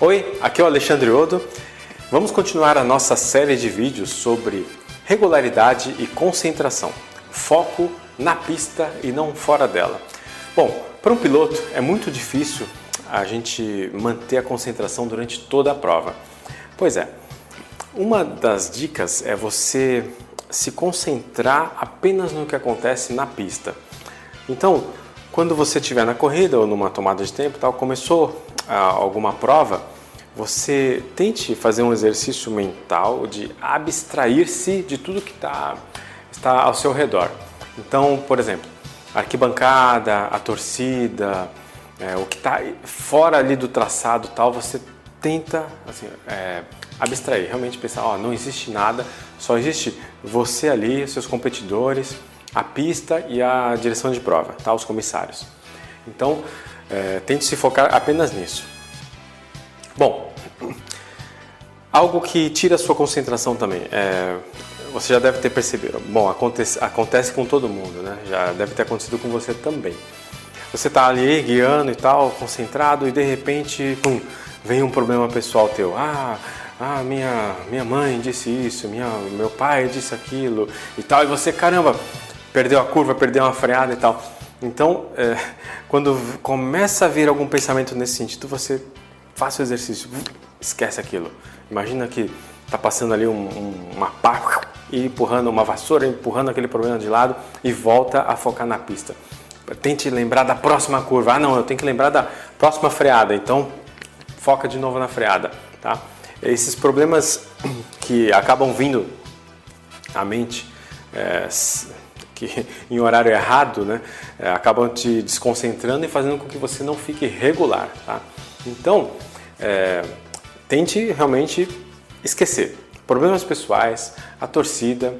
Oi, aqui é o Alexandre Odo. Vamos continuar a nossa série de vídeos sobre regularidade e concentração. Foco na pista e não fora dela. Bom, para um piloto é muito difícil a gente manter a concentração durante toda a prova. Pois é, uma das dicas é você se concentrar apenas no que acontece na pista. Então, quando você estiver na corrida ou numa tomada de tempo, tal, começou alguma prova, você tente fazer um exercício mental de abstrair-se de tudo que tá, está ao seu redor. Então, por exemplo, a arquibancada, a torcida, é, o que está fora ali do traçado tal, você tenta assim, é, abstrair, realmente pensar, ó, não existe nada, só existe você ali, seus competidores, a pista e a direção de prova, tá? os comissários. Então, é, tente se focar apenas nisso. Bom, algo que tira a sua concentração também, é, você já deve ter percebido. Bom, acontece, acontece com todo mundo, né? Já deve ter acontecido com você também. Você está ali guiando e tal, concentrado, e de repente, pum, vem um problema pessoal teu. Ah, ah, minha, minha mãe disse isso, minha, meu pai disse aquilo e tal, e você, caramba, perdeu a curva, perdeu uma freada e tal. Então, é, quando começa a vir algum pensamento nesse sentido, você faça o exercício, esquece aquilo. Imagina que está passando ali um, um, uma pá e empurrando uma vassoura, empurrando aquele problema de lado e volta a focar na pista. Tente lembrar da próxima curva. Ah, não, eu tenho que lembrar da próxima freada. Então, foca de novo na freada, tá? Esses problemas que acabam vindo à mente é, que em horário errado, né, é, acabam te desconcentrando e fazendo com que você não fique regular, tá? Então, é, tente realmente esquecer problemas pessoais, a torcida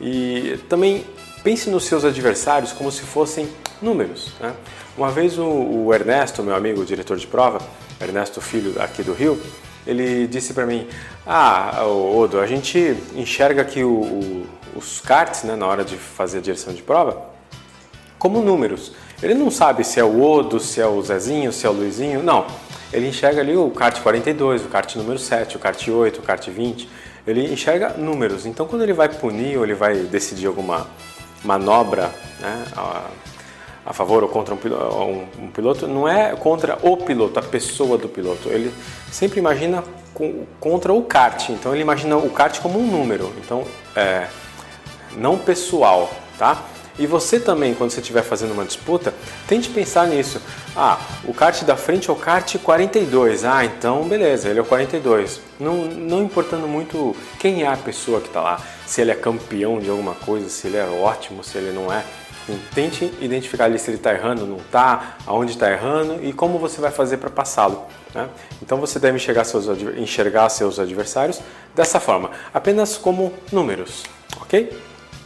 e também pense nos seus adversários como se fossem números. Né? Uma vez o, o Ernesto, meu amigo, diretor de prova, Ernesto Filho aqui do Rio, ele disse para mim: Ah, Odo, a gente enxerga aqui o, o, os karts né, na hora de fazer a direção de prova como números. Ele não sabe se é o Odo, se é o Zezinho, se é o Luizinho, não. Ele enxerga ali o kart 42, o kart número 7, o kart 8, o kart 20. Ele enxerga números. Então, quando ele vai punir ou ele vai decidir alguma manobra né, a favor ou contra um, piloto, não é contra o piloto, a pessoa do piloto. Ele sempre imagina contra o kart. Então ele imagina o kart como um número, então é, não pessoal, tá? E você também, quando você estiver fazendo uma disputa, tente pensar nisso. Ah, o kart da frente é o kart 42. Ah, então beleza, ele é o 42. Não, não importando muito quem é a pessoa que está lá, se ele é campeão de alguma coisa, se ele é ótimo, se ele não é. Tente identificar ali se ele está errando, não está, aonde está errando e como você vai fazer para passá-lo. Né? Então você deve enxergar seus, enxergar seus adversários dessa forma, apenas como números, ok?